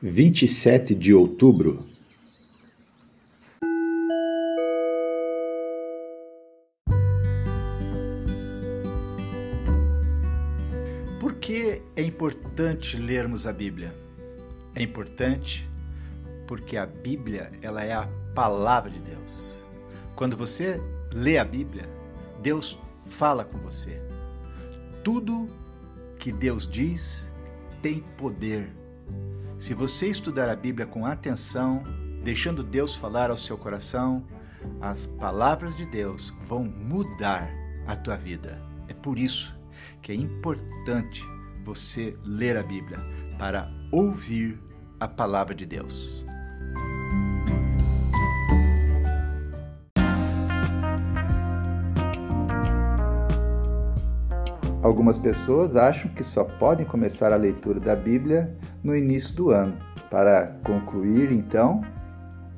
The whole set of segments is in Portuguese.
27 de outubro. Por que é importante lermos a Bíblia? É importante porque a Bíblia, ela é a palavra de Deus. Quando você lê a Bíblia, Deus fala com você. Tudo que Deus diz tem poder se você estudar a Bíblia com atenção, deixando Deus falar ao seu coração, as palavras de Deus vão mudar a tua vida. É por isso que é importante você ler a Bíblia para ouvir a palavra de Deus. Algumas pessoas acham que só podem começar a leitura da Bíblia no início do ano, para concluir então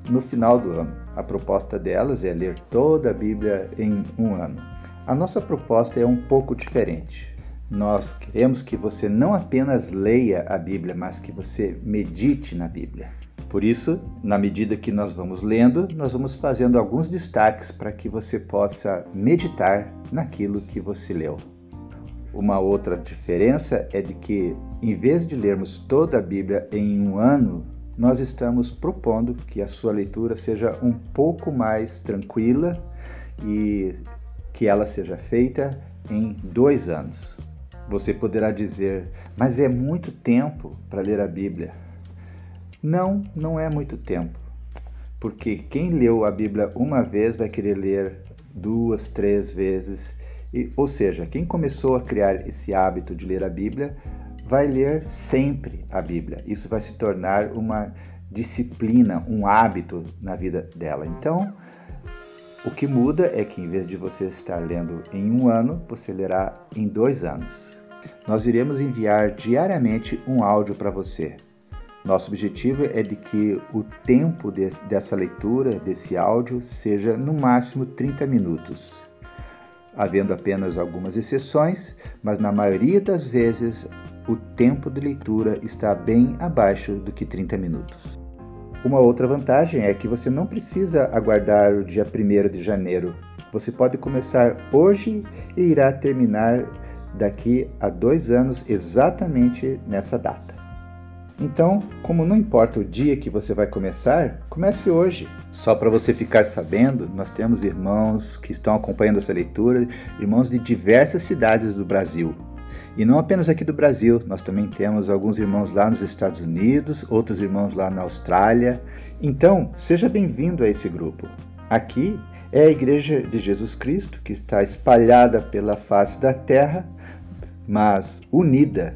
no final do ano. A proposta delas é ler toda a Bíblia em um ano. A nossa proposta é um pouco diferente. Nós queremos que você não apenas leia a Bíblia, mas que você medite na Bíblia. Por isso, na medida que nós vamos lendo, nós vamos fazendo alguns destaques para que você possa meditar naquilo que você leu. Uma outra diferença é de que, em vez de lermos toda a Bíblia em um ano, nós estamos propondo que a sua leitura seja um pouco mais tranquila e que ela seja feita em dois anos. Você poderá dizer, mas é muito tempo para ler a Bíblia. Não, não é muito tempo. Porque quem leu a Bíblia uma vez vai querer ler duas, três vezes e, ou seja, quem começou a criar esse hábito de ler a Bíblia vai ler sempre a Bíblia. Isso vai se tornar uma disciplina, um hábito na vida dela. Então, o que muda é que em vez de você estar lendo em um ano, você lerá em dois anos. Nós iremos enviar diariamente um áudio para você. Nosso objetivo é de que o tempo dessa leitura, desse áudio, seja no máximo 30 minutos havendo apenas algumas exceções, mas na maioria das vezes o tempo de leitura está bem abaixo do que 30 minutos. Uma outra vantagem é que você não precisa aguardar o dia 1 de janeiro. Você pode começar hoje e irá terminar daqui a dois anos, exatamente nessa data. Então, como não importa o dia que você vai começar, comece hoje. Só para você ficar sabendo, nós temos irmãos que estão acompanhando essa leitura, irmãos de diversas cidades do Brasil. E não apenas aqui do Brasil, nós também temos alguns irmãos lá nos Estados Unidos, outros irmãos lá na Austrália. Então, seja bem-vindo a esse grupo. Aqui é a Igreja de Jesus Cristo, que está espalhada pela face da terra, mas unida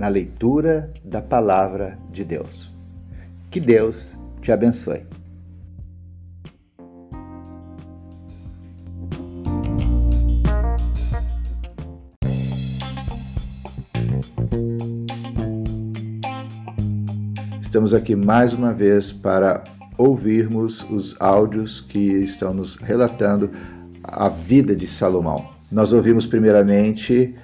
na leitura da palavra de Deus. Que Deus te abençoe. Estamos aqui mais uma vez para ouvirmos os áudios que estão nos relatando a vida de Salomão. Nós ouvimos primeiramente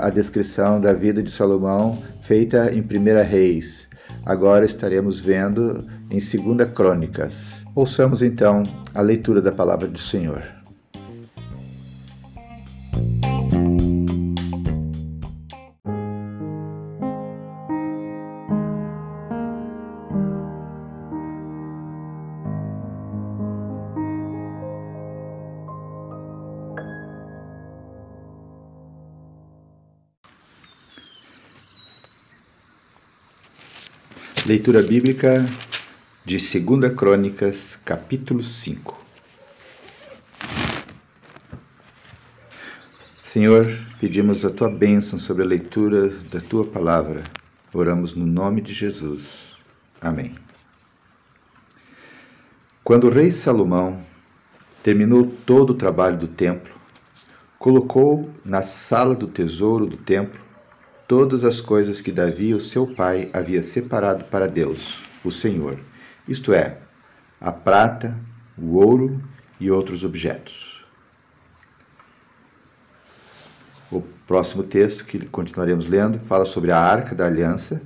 a descrição da vida de Salomão feita em 1 Reis. Agora estaremos vendo em 2 Crônicas. Ouçamos então a leitura da palavra do Senhor. Leitura bíblica de 2 Crônicas, capítulo 5. Senhor, pedimos a tua bênção sobre a leitura da tua palavra. Oramos no nome de Jesus. Amém. Quando o rei Salomão terminou todo o trabalho do templo, colocou na sala do tesouro do templo todas as coisas que Davi, o seu pai, havia separado para Deus, o Senhor, isto é, a prata, o ouro e outros objetos. O próximo texto que continuaremos lendo fala sobre a Arca da Aliança,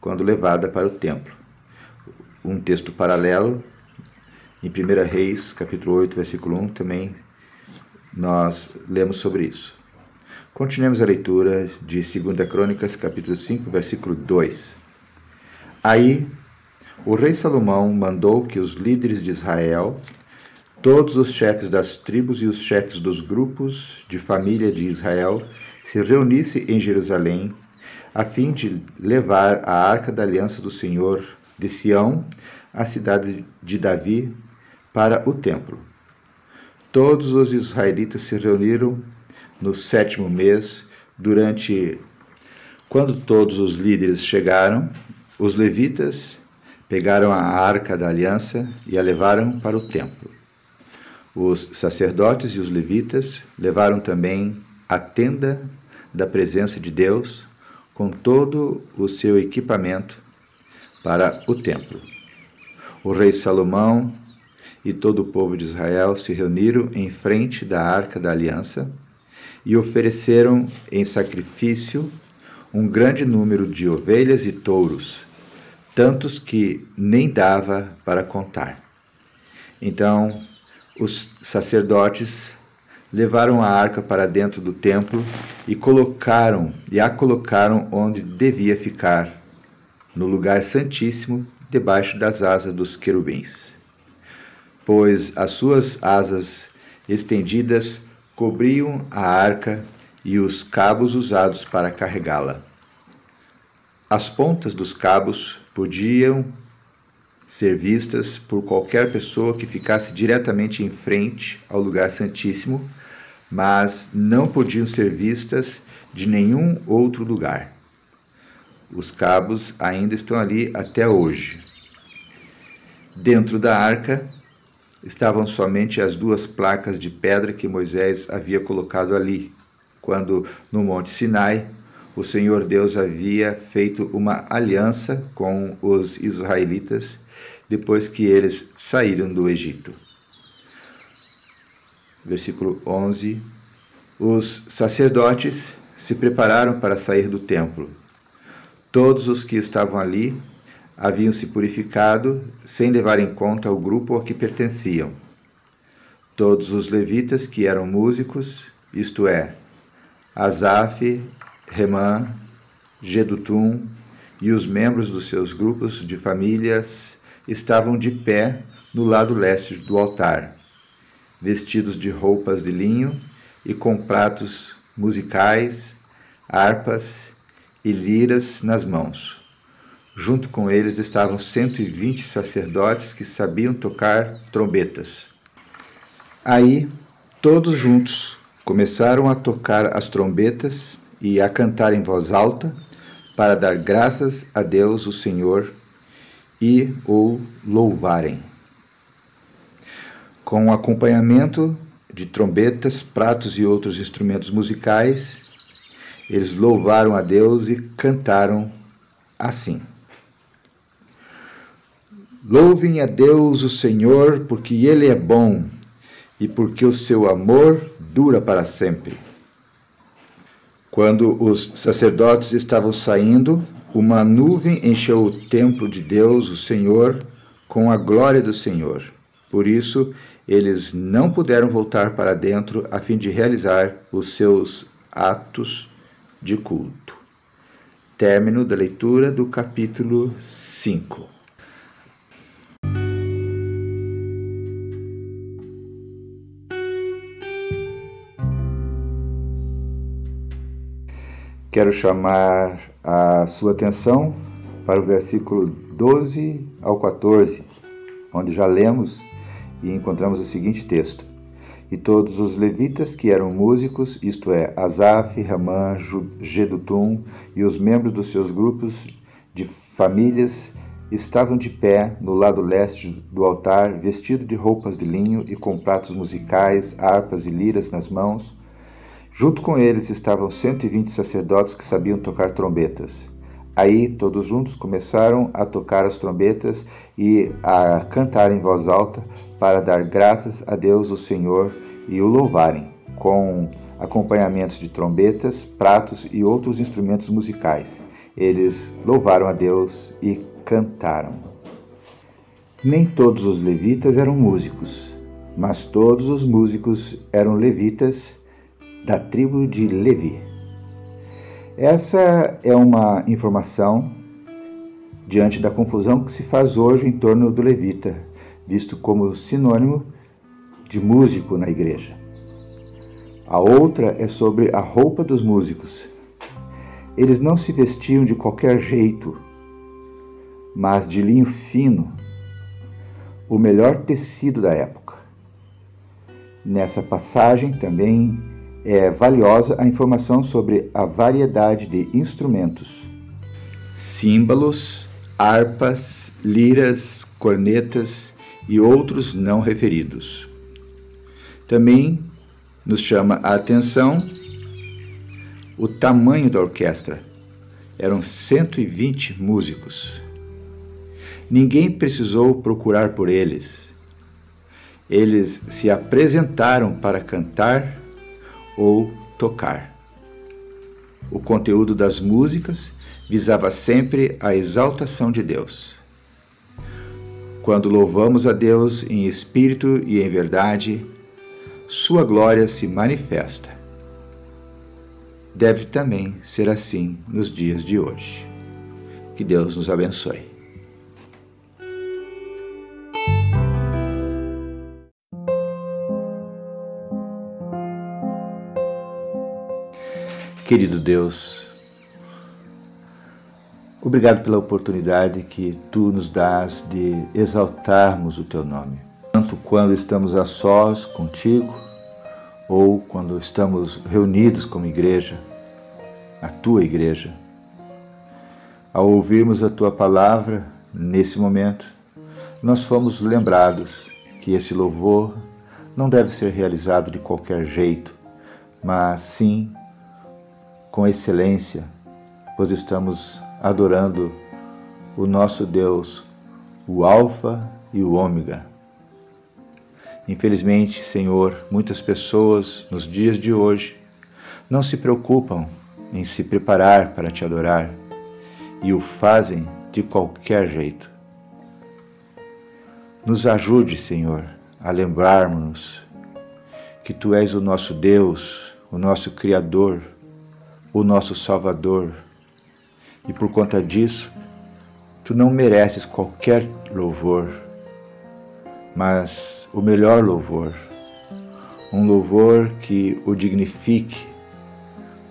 quando levada para o templo. Um texto paralelo em 1 Reis, capítulo 8, versículo 1, também nós lemos sobre isso. Continuemos a leitura de 2 Crônicas, capítulo 5, versículo 2. Aí o rei Salomão mandou que os líderes de Israel, todos os chefes das tribos e os chefes dos grupos de família de Israel se reunissem em Jerusalém a fim de levar a arca da aliança do Senhor de Sião, a cidade de Davi, para o templo. Todos os israelitas se reuniram no sétimo mês, durante quando todos os líderes chegaram, os levitas pegaram a arca da aliança e a levaram para o templo. Os sacerdotes e os levitas levaram também a tenda da presença de Deus com todo o seu equipamento para o templo. O rei Salomão e todo o povo de Israel se reuniram em frente da arca da aliança e ofereceram em sacrifício um grande número de ovelhas e touros, tantos que nem dava para contar. Então os sacerdotes levaram a arca para dentro do templo e colocaram e a colocaram onde devia ficar, no lugar santíssimo, debaixo das asas dos querubins. Pois as suas asas estendidas cobriam a arca e os cabos usados para carregá-la. As pontas dos cabos podiam ser vistas por qualquer pessoa que ficasse diretamente em frente ao lugar santíssimo mas não podiam ser vistas de nenhum outro lugar. Os cabos ainda estão ali até hoje. Dentro da arca estavam somente as duas placas de pedra que Moisés havia colocado ali, quando no Monte Sinai o Senhor Deus havia feito uma aliança com os israelitas depois que eles saíram do Egito versículo 11, os sacerdotes se prepararam para sair do templo. Todos os que estavam ali haviam se purificado sem levar em conta o grupo a que pertenciam. Todos os levitas que eram músicos, isto é, Asaf, Remã, Gedutum e os membros dos seus grupos de famílias estavam de pé no lado leste do altar vestidos de roupas de linho e com pratos musicais, harpas e liras nas mãos. Junto com eles estavam 120 sacerdotes que sabiam tocar trombetas. Aí, todos juntos, começaram a tocar as trombetas e a cantar em voz alta para dar graças a Deus, o Senhor, e o louvarem com acompanhamento de trombetas, pratos e outros instrumentos musicais. Eles louvaram a Deus e cantaram assim: Louvem a Deus o Senhor, porque Ele é bom e porque o seu amor dura para sempre. Quando os sacerdotes estavam saindo, uma nuvem encheu o templo de Deus, o Senhor, com a glória do Senhor. Por isso, eles não puderam voltar para dentro a fim de realizar os seus atos de culto. Término da leitura do capítulo 5. Quero chamar a sua atenção para o versículo 12 ao 14, onde já lemos e encontramos o seguinte texto: E todos os levitas que eram músicos, isto é, Asaf, Ramã, Gedutum e os membros dos seus grupos de famílias, estavam de pé no lado leste do altar, vestidos de roupas de linho e com pratos musicais, harpas e liras nas mãos. Junto com eles estavam 120 sacerdotes que sabiam tocar trombetas. Aí todos juntos começaram a tocar as trombetas e a cantar em voz alta para dar graças a Deus o Senhor e o louvarem, com acompanhamentos de trombetas, pratos e outros instrumentos musicais. eles louvaram a Deus e cantaram. Nem todos os levitas eram músicos, mas todos os músicos eram levitas da tribo de Levi. Essa é uma informação diante da confusão que se faz hoje em torno do levita, visto como sinônimo de músico na igreja. A outra é sobre a roupa dos músicos. Eles não se vestiam de qualquer jeito, mas de linho fino, o melhor tecido da época. Nessa passagem também é valiosa a informação sobre a variedade de instrumentos, símbolos, harpas, liras, cornetas e outros não referidos. Também nos chama a atenção o tamanho da orquestra. Eram 120 músicos. Ninguém precisou procurar por eles. Eles se apresentaram para cantar ou tocar. O conteúdo das músicas visava sempre a exaltação de Deus. Quando louvamos a Deus em espírito e em verdade, Sua glória se manifesta. Deve também ser assim nos dias de hoje. Que Deus nos abençoe. Querido Deus, obrigado pela oportunidade que tu nos dás de exaltarmos o teu nome, tanto quando estamos a sós contigo ou quando estamos reunidos como igreja, a tua igreja. Ao ouvirmos a tua palavra nesse momento, nós fomos lembrados que esse louvor não deve ser realizado de qualquer jeito, mas sim com excelência, pois estamos adorando o nosso Deus, o Alfa e o Ômega. Infelizmente, Senhor, muitas pessoas nos dias de hoje não se preocupam em se preparar para te adorar e o fazem de qualquer jeito. Nos ajude, Senhor, a lembrarmos que Tu és o nosso Deus, o nosso Criador, o nosso Salvador. E por conta disso, tu não mereces qualquer louvor, mas o melhor louvor, um louvor que o dignifique,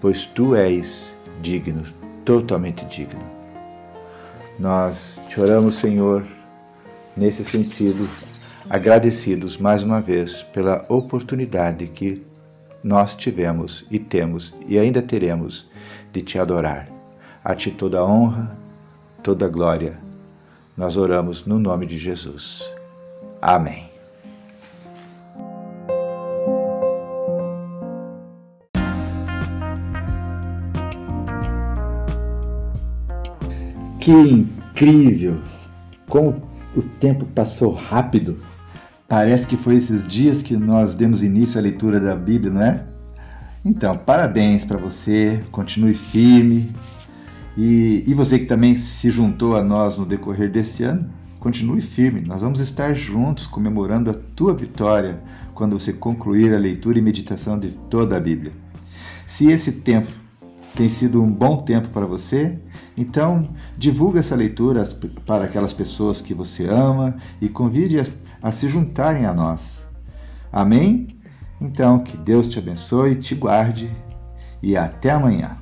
pois tu és digno, totalmente digno. Nós te oramos, Senhor, nesse sentido, agradecidos mais uma vez pela oportunidade que nós tivemos e temos e ainda teremos de te adorar. A ti toda honra, toda glória. Nós oramos no nome de Jesus. Amém. Que incrível! Como o tempo passou rápido. Parece que foi esses dias que nós demos início à leitura da Bíblia, não é? Então, parabéns para você, continue firme. E, e você que também se juntou a nós no decorrer deste ano, continue firme. Nós vamos estar juntos comemorando a tua vitória quando você concluir a leitura e meditação de toda a Bíblia. Se esse tempo tem sido um bom tempo para você, então divulga essa leitura para aquelas pessoas que você ama e convide-as a se juntarem a nós. Amém? Então, que Deus te abençoe, te guarde e até amanhã.